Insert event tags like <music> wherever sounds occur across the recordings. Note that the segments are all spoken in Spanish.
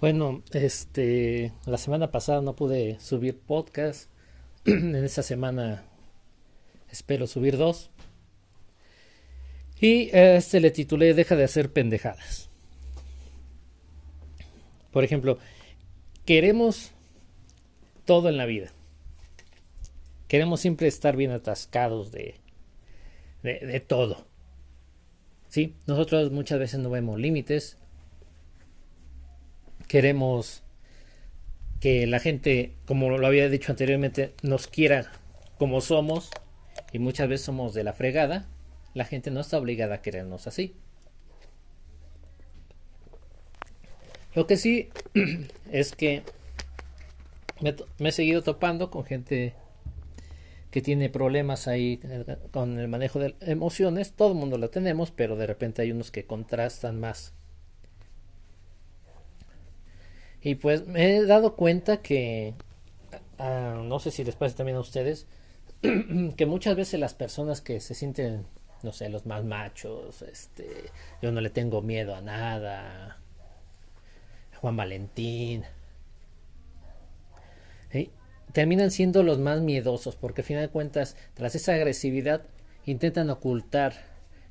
Bueno, este, la semana pasada no pude subir podcast. <clears throat> en esta semana espero subir dos. Y este le titulé Deja de hacer pendejadas. Por ejemplo, queremos todo en la vida. Queremos siempre estar bien atascados de, de, de todo. Sí, nosotros muchas veces no vemos límites, queremos que la gente, como lo había dicho anteriormente, nos quiera como somos y muchas veces somos de la fregada, la gente no está obligada a querernos así. Lo que sí <clears throat> es que me, he seguido topando con gente que tiene problemas ahí eh, con el manejo de emociones. Todo el mundo lo tenemos, pero de repente hay unos que contrastan más y pues me he dado cuenta que, uh, no sé si les pasa también a ustedes, <clears throat> que muchas veces las personas que se sienten, no sé, los más machos, este, yo no le tengo miedo a nada, Juan Valentín, terminan siendo los más miedosos porque al final de cuentas, tras esa agresividad, intentan ocultar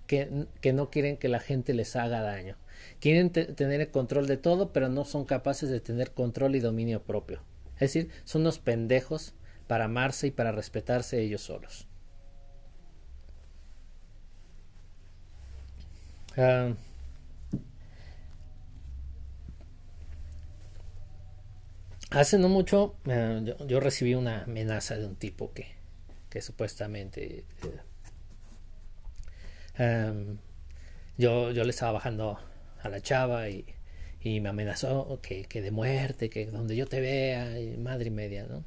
que, que no quieren que la gente les haga daño. Quieren tener el control de todo, pero no son capaces de tener control y dominio propio. Es decir, son unos pendejos para amarse y para respetarse ellos solos. Uh, hace no mucho uh, yo, recibí una amenaza de un tipo que, que supuestamente uh, um, yo, yo le estaba bajando a la chava y, y me amenazó que, que, de muerte, que donde yo te vea, madre media, ¿no?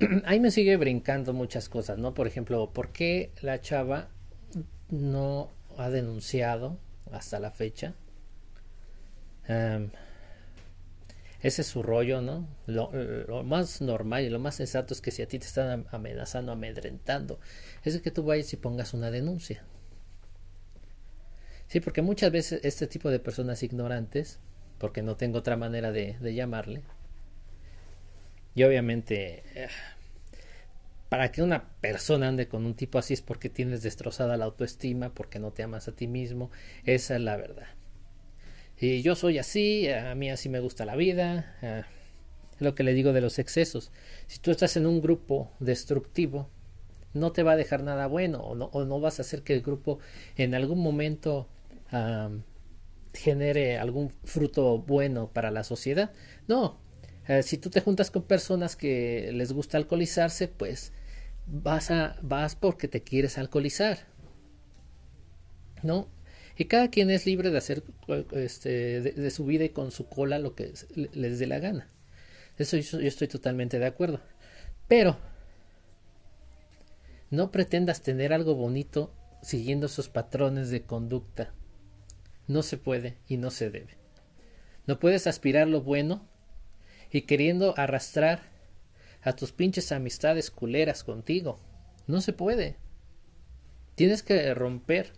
<clears throat> Ahí me sigue brincando muchas cosas, ¿no? Por ejemplo, ¿por qué la chava no ha denunciado hasta la fecha? Um, ese es su rollo, ¿no? Lo, lo, más normal y lo más sensato es que si a ti te están amenazando, amedrentando, es que tú vayas y pongas una denuncia. Sí, porque muchas veces este tipo de personas ignorantes, porque no tengo otra manera de, llamarle, y obviamente eh, para que una persona ande con un tipo así es porque tienes destrozada la autoestima, porque no te amas a ti mismo, esa es la verdad. Y yo soy así, a mí así me gusta la vida, eh, es lo que le digo de los excesos. Si tú estás en un grupo destructivo, no te va a dejar nada bueno o no, o no vas a hacer que el grupo en algún momento um, genere algún fruto bueno para la sociedad. No, uh, si tú te juntas con personas que les gusta alcoholizarse, pues vas a vas porque te quieres alcoholizar. ¿No? Y cada quien es libre de hacer este, de, de su vida y con su cola lo que les dé la gana. Eso yo, yo estoy totalmente de acuerdo. Pero no pretendas tener algo bonito siguiendo esos patrones de conducta no se puede y no se debe. No puedes aspirar lo bueno y queriendo arrastrar a tus pinches amistades culeras contigo. No se puede. Tienes que romper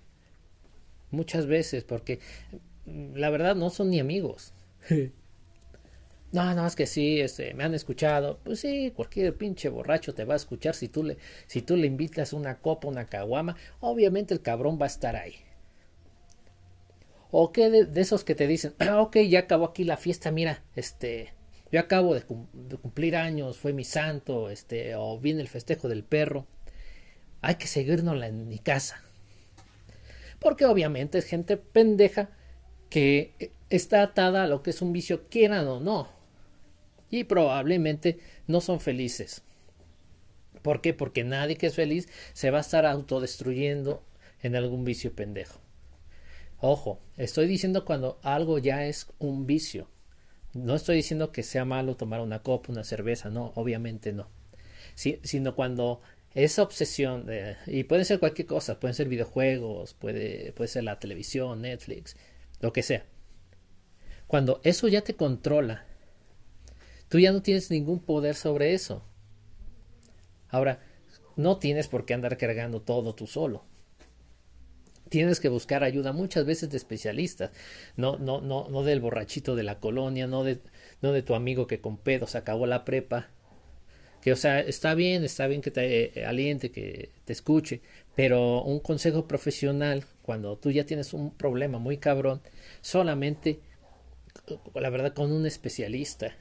muchas veces porque la verdad no son ni amigos. <laughs> No, no, es que sí, este, me han escuchado. Pues sí, cualquier pinche borracho te va a escuchar si tú le, si tú le invitas una copa, una caguama, obviamente el cabrón va a estar ahí. O que de, esos que te dicen, ah, ok, ya acabó aquí la fiesta, mira, este, yo acabo de, cum de, cumplir años, fue mi santo, este, o viene el festejo del perro. Hay que seguirnos en mi casa. Porque obviamente es gente pendeja que está atada a lo que es un vicio, quieran o no. Y probablemente no son felices. ¿Por qué? Porque nadie que es feliz se va a estar autodestruyendo en algún vicio pendejo. Ojo, estoy diciendo cuando algo ya es un vicio. No estoy diciendo que sea malo tomar una copa, una cerveza, no, obviamente no. Sino cuando esa obsesión, y puede ser cualquier cosa, pueden ser videojuegos, puede, puede ser la televisión, Netflix, lo que sea. Cuando eso ya te controla, tú ya no tienes ningún poder sobre eso. Ahora, no tienes por qué andar cargando todo tú solo tienes que buscar ayuda muchas veces de especialistas, no, no, no, no del borrachito de la colonia, no de, no de tu amigo que con pedos acabó la prepa, que o sea, está bien, está bien que te eh, aliente, que te escuche, pero un consejo profesional, cuando tú ya tienes un problema muy cabrón, solamente, la verdad, con un especialista.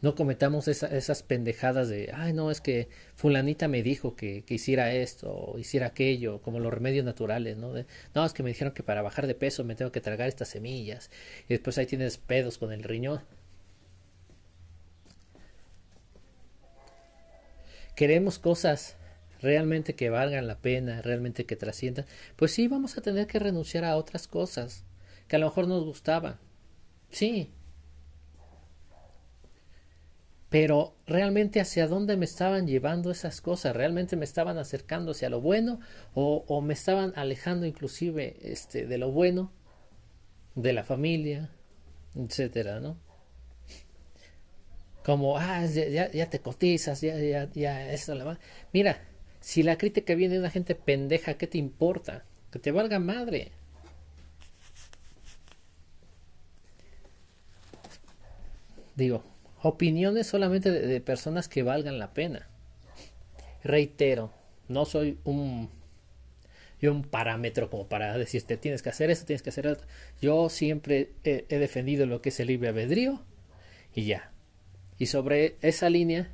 No cometamos esas pendejadas de, ay, no, es que fulanita me dijo que, que, hiciera esto o hiciera aquello, como los remedios naturales, ¿no? no, es que me dijeron que para bajar de peso me tengo que tragar estas semillas y después ahí tienes pedos con el riñón. Queremos cosas realmente que valgan la pena, realmente que trasciendan, pues sí, vamos a tener que renunciar a otras cosas que a lo mejor nos gustaban. Sí, pero realmente hacia dónde me estaban llevando esas cosas, realmente me estaban acercando hacia lo bueno o, me estaban alejando inclusive este, de lo bueno, de la familia, etcétera, ¿no? Como, ah, ya, ya te cotizas, ya, ya, ya, eso la va. Mira, si la crítica viene de una gente pendeja, ¿qué te importa? Que te valga madre. Digo, opiniones solamente de, personas que valgan la pena. Reitero, no soy un un parámetro como para decirte tienes que hacer eso, tienes que hacer eso. Yo siempre he, he, defendido lo que es el libre albedrío y ya. Y sobre esa línea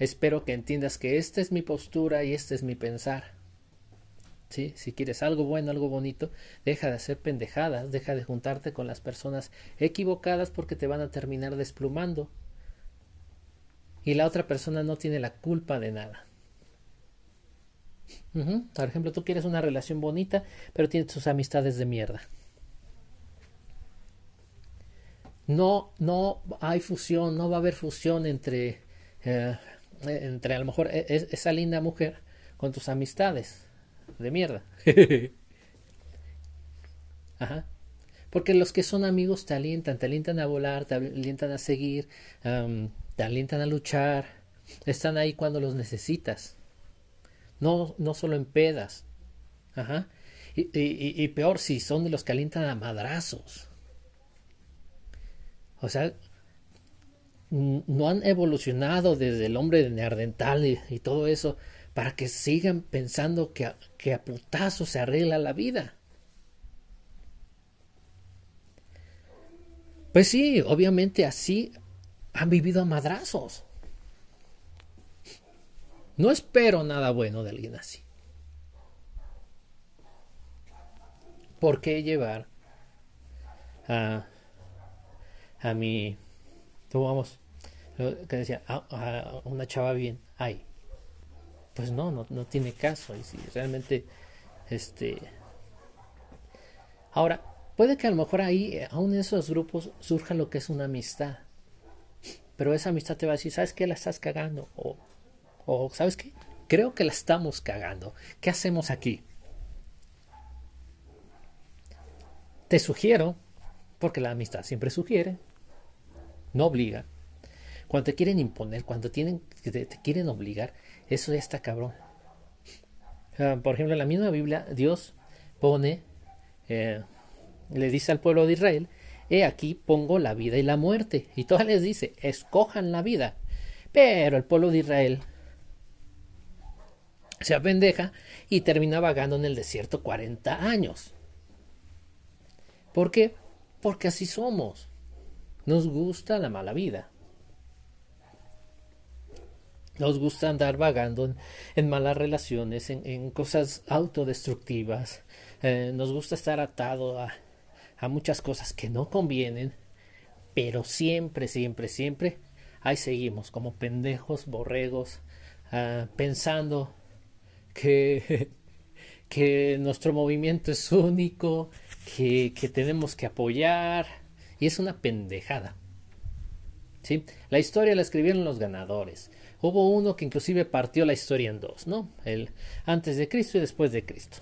espero que entiendas que esta es mi postura y este es mi pensar. Si quieres algo bueno, algo bonito, deja de hacer pendejadas, deja de juntarte con las personas equivocadas porque te van a terminar desplumando. Y la otra persona no tiene la culpa de nada. Por ejemplo, tú quieres una relación bonita, pero tienes tus amistades de mierda. No, no hay fusión, no va a haber fusión entre, eh, entre a lo mejor e, esa linda mujer con tus amistades de mierda. <laughs> Ajá. Porque los que son amigos te alientan, te alientan a volar, te alientan a seguir, te alientan a luchar, están ahí cuando los necesitas. No, no solo en pedas. Ajá. Y, y, y, peor si son de los que alientan a madrazos. O sea, no han evolucionado desde el hombre de Neandertal y todo eso para que sigan pensando que a, que a putazo se arregla la vida. Pues sí, obviamente así han vivido a madrazos. No espero nada bueno de alguien así. ¿Por qué llevar a, a mi, vamos, que decía, a una chava bien, ay, pues no, no, no tiene caso. Y si realmente, este... Ahora, puede que a lo mejor ahí, eh, aún en esos grupos, surja lo que es una amistad. Pero esa amistad te va a decir, ¿sabes qué? La estás cagando. O, o ¿sabes qué? Creo que la estamos cagando. ¿Qué hacemos aquí? Te sugiero, porque la amistad siempre sugiere, no obliga. Cuando te quieren imponer, cuando tienen, te quieren obligar, eso ya está cabrón. Por ejemplo, en la misma Biblia, Dios pone, eh, le dice al pueblo de Israel, he aquí pongo la vida y la muerte. Y todas les dice, escojan la vida. Pero el pueblo de Israel se apendeja y termina vagando en el desierto 40 años. ¿Por qué? Porque así somos. Nos gusta la mala vida. Nos gusta andar vagando en, malas relaciones, en, cosas autodestructivas. Eh, nos gusta estar atado a, muchas cosas que no convienen. Pero siempre, siempre, siempre ahí seguimos como pendejos, borregos, ah, pensando que, <laughs> que nuestro movimiento es único, que, que tenemos que apoyar. Y es una pendejada. ¿Sí? La historia la escribieron los ganadores. Hubo uno que inclusive partió la historia en dos, ¿no? El antes de Cristo y después de Cristo.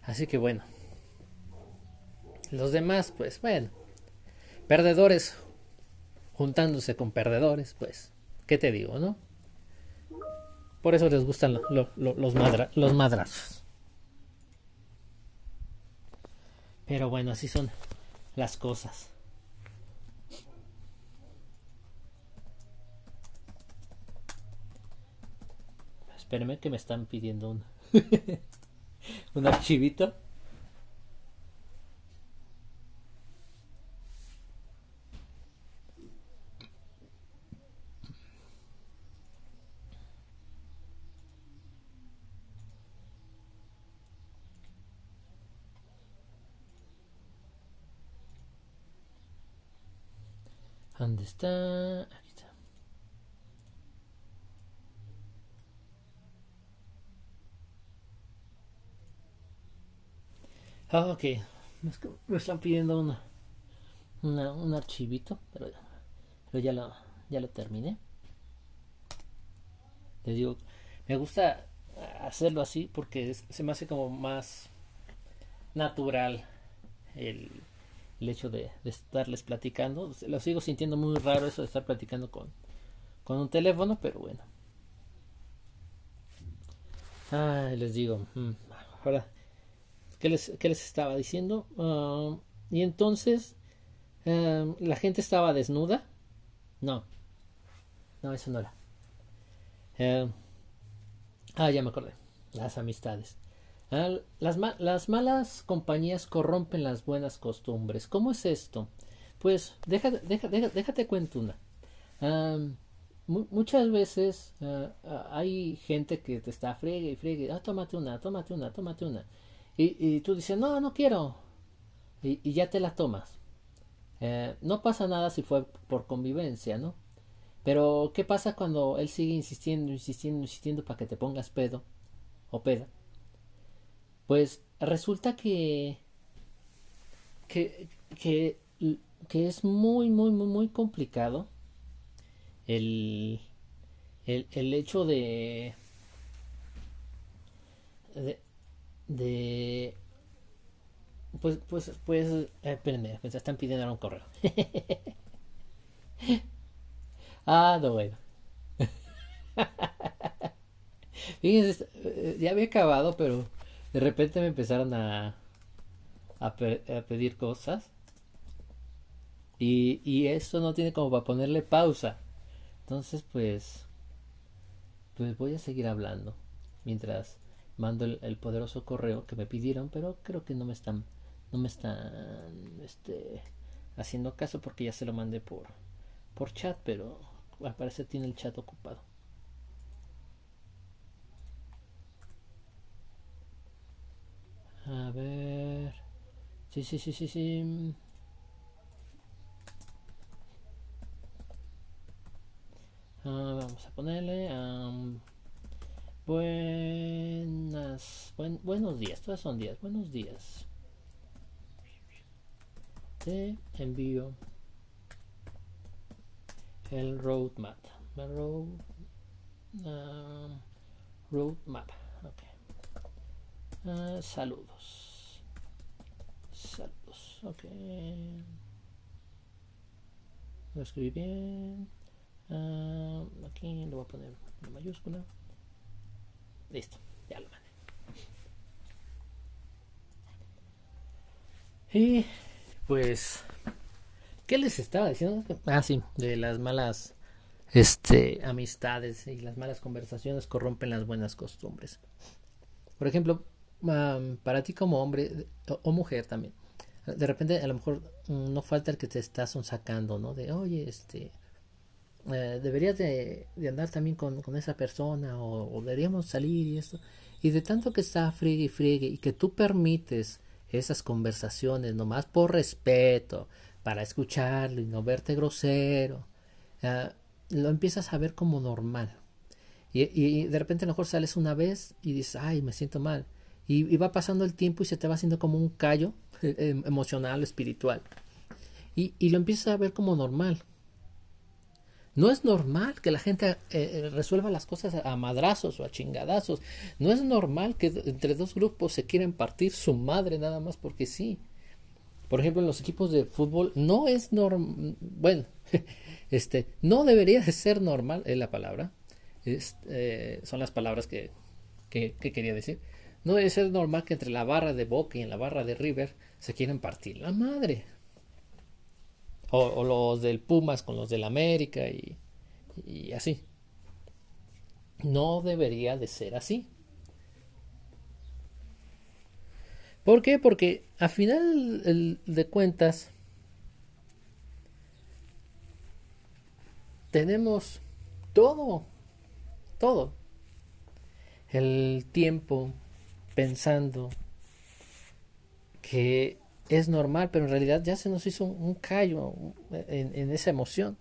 Así que bueno. Los demás, pues bueno. Perdedores juntándose con perdedores, pues, ¿qué te digo, no? Por eso les gustan los, los madrazos. Pero bueno, así son las cosas. Espérenme que me están pidiendo un, <laughs> un archivito. ¿Dónde está? Ah, ok. Me están pidiendo una, un archivito, pero, pero ya, lo, ya lo terminé. Les digo, me gusta hacerlo así porque se me hace como más natural el, el hecho de, estarles platicando. Lo sigo sintiendo muy raro eso de estar platicando con, con un teléfono, pero bueno. Ah, les digo, mm, ahora, ¿qué les, qué les estaba diciendo? Ah, y entonces, ah, ¿la gente estaba desnuda? No, no, eso no era. Eh, ah, ya me acordé. Las amistades. Las, las, malas compañías corrompen las buenas costumbres. ¿Cómo es esto? Pues déjate, déjate, déjate cuento una. muchas veces ah, ah, hay gente que te está friegue y friegue. Ah, tómate una, tómate una, tómate una. Y, y tú dices, no, no quiero. Y, ya te la tomas. Eh, no pasa nada si fue por convivencia, ¿no? Pero, ¿qué pasa cuando él sigue insistiendo, insistiendo, insistiendo para que te pongas pedo o peda? Pues resulta que, que, que, es muy, muy, muy, muy complicado el, el, el hecho de, de, de pues, pues, pues, eh, espérenme, pues están pidiendo un correo. <laughs> ah, no, bueno. <laughs> Fíjense, eh, ya había acabado, pero de repente me empezaron a, a, pedir cosas. Y, y eso no tiene como para ponerle pausa. Entonces, pues, pues voy a seguir hablando mientras mando el, poderoso correo que me pidieron, pero creo que no me están, no me están, este, haciendo caso porque ya se lo mandé por, por chat, pero al parecer tiene el chat ocupado. A ver. Sí, sí, sí, sí, sí. Ah, vamos a ponerle. Buenas. buenos días. Todos son días. Buenos días. Te envío el roadmap. Road, roadmap. Okay. Ah, saludos. Saludos. Ok. Lo escribí bien. Ah, aquí lo voy a poner en mayúscula. Listo. Ya lo mandé. Y pues, ¿qué les estaba diciendo? Ah, sí, de las malas este, amistades y las malas conversaciones corrompen las buenas costumbres. Por ejemplo, para ti como hombre o, mujer también, de repente a lo mejor mm, no falta el que te estás sacando, ¿no? De, oye, este, eh, deberías de, andar también con, esa persona o, deberíamos salir y esto. Y de tanto que está friegue y friegue y que tú permites esas conversaciones nomás por respeto, para escucharlo y no verte grosero, eh, lo empiezas a ver como normal. Y, y, de repente a lo mejor sales una vez y dices, ay, me siento mal. Y, va pasando el tiempo y se te va haciendo como un callo <laughs> em, emocional, espiritual. Y, y, lo empiezas a ver como normal. No es normal que la gente eh, eh, resuelva las cosas a madrazos o a chingadazos. No es normal que entre dos grupos se quieran partir su madre nada más porque sí. Por ejemplo, en los equipos de fútbol no es normal. Bueno, <laughs> este, no debería de ser normal, es la palabra. son las palabras que, que quería decir no debe ser normal que entre la barra de Boca y en la barra de River se quieren partir la madre. O, los del Pumas con los del América y, y así. No debería de ser así. ¿Por qué? Porque a final de cuentas tenemos todo, todo. El tiempo pensando que es normal, pero en realidad ya se nos hizo un, callo en, esa emoción.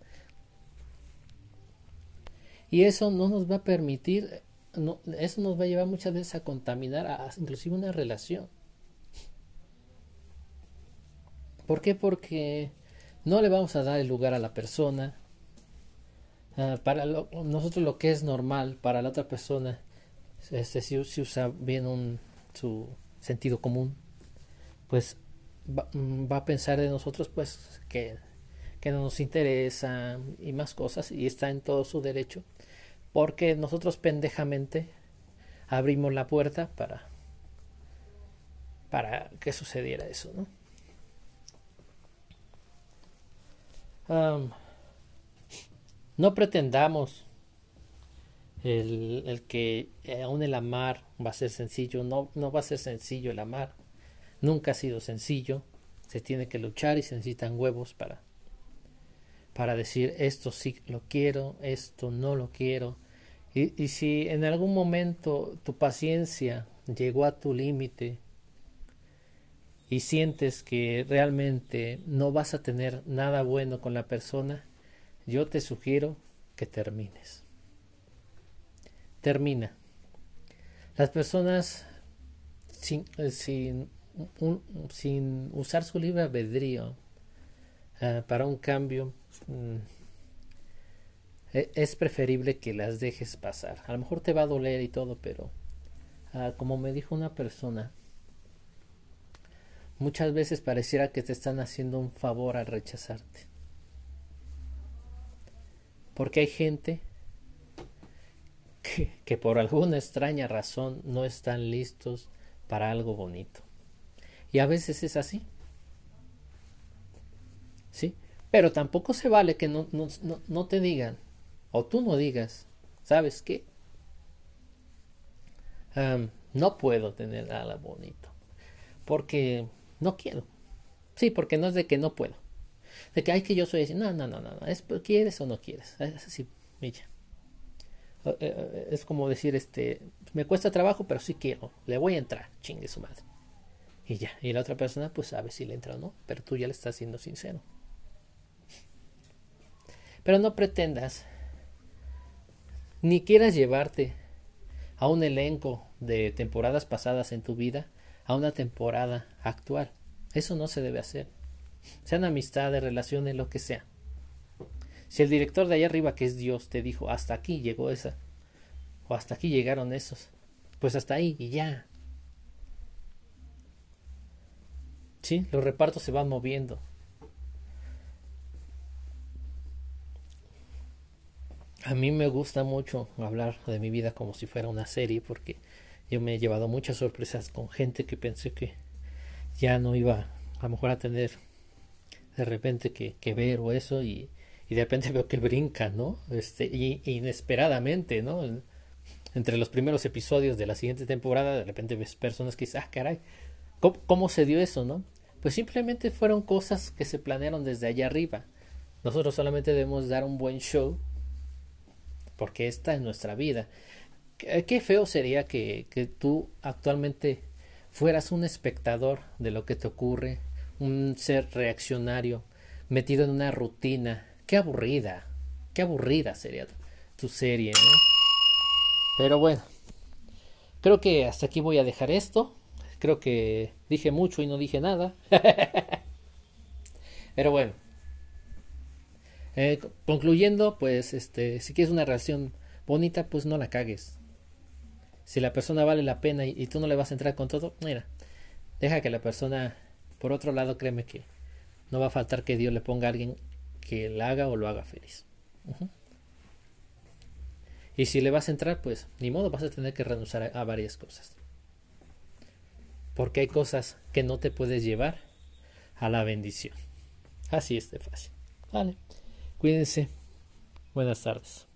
Y eso no nos va a permitir, eso nos va a llevar muchas veces a contaminar a, inclusive una relación. ¿Por qué? Porque no le vamos a dar el lugar a la persona. Ah, para nosotros lo que es normal, para la otra persona, este, si, usa bien un, su sentido común, pues mm, va, a pensar de nosotros pues que, que no nos interesa y más cosas y está en todo su derecho porque nosotros pendejamente abrimos la puerta para para que sucediera eso, ¿no? no pretendamos el, el, que aún el amar va a ser sencillo, no, no va a ser sencillo el amar, nunca ha sido sencillo, se tiene que luchar y se necesitan huevos para, para decir esto sí lo quiero, esto no lo quiero, y, y si en algún momento tu paciencia llegó a tu límite, y sientes que realmente no vas a tener nada bueno con la persona, yo te sugiero que termines. Termina. Las personas sin, eh, sin, usar su libre albedrío uh, para un cambio, um, es preferible que las dejes pasar. A lo mejor te va a doler y todo, pero uh, como me dijo una persona, Muchas veces pareciera que te están haciendo un favor al rechazarte. Porque hay gente que, por alguna extraña razón no están listos para algo bonito. Y a veces es así. ¿Sí? Pero tampoco se vale que no, no, no te digan, o tú no digas, ¿sabes qué? no puedo tener nada bonito. Porque no quiero. Sí, porque no es de que no puedo. De que hay que yo soy así. No, no, no, no. Es quieres o no quieres. Es así, milla. Eh, eh, es como decir, este, me cuesta trabajo, pero sí quiero. Le voy a entrar. Chingue su madre. Y ya. Y la otra persona, pues sabe si le entra o no. Pero tú ya le estás siendo sincero. Pero no pretendas. Ni quieras llevarte a un elenco de temporadas pasadas en tu vida a una temporada actual. Eso no se debe hacer. Sean amistades, relaciones, lo que sea. Si el director de allá arriba, que es Dios, te dijo, hasta aquí llegó esa, o hasta aquí llegaron esos, pues hasta ahí y ya. Sí, los repartos se van moviendo. A mí me gusta mucho hablar de mi vida como si fuera una serie porque yo me he llevado muchas sorpresas con gente que pensé que ya no iba a lo mejor a tener de repente que, que ver o eso y, y, de repente veo que brinca, ¿no? Este, y, inesperadamente, ¿no? Entre los primeros episodios de la siguiente temporada, de repente ves personas que dicen, ah, caray, ¿cómo, ¿cómo se dio eso, no? Pues simplemente fueron cosas que se planearon desde allá arriba. Nosotros solamente debemos dar un buen show porque esta es nuestra vida. Qué feo sería que, que tú actualmente fueras un espectador de lo que te ocurre, un ser reaccionario, metido en una rutina. Qué aburrida, qué aburrida sería tu serie, ¿no? Pero bueno, creo que hasta aquí voy a dejar esto. Creo que dije mucho y no dije nada. <laughs> Pero bueno. Eh, concluyendo, pues, este, si quieres una relación bonita, pues no la cagues si la persona vale la pena y, tú no le vas a entrar con todo, mira, deja que la persona, por otro lado, créeme que no va a faltar que Dios le ponga a alguien que la haga o lo haga feliz. Y si le vas a entrar, pues ni modo, vas a tener que renunciar a, varias cosas. Porque hay cosas que no te puedes llevar a la bendición. Así es de fácil. Vale. Cuídense. Buenas tardes.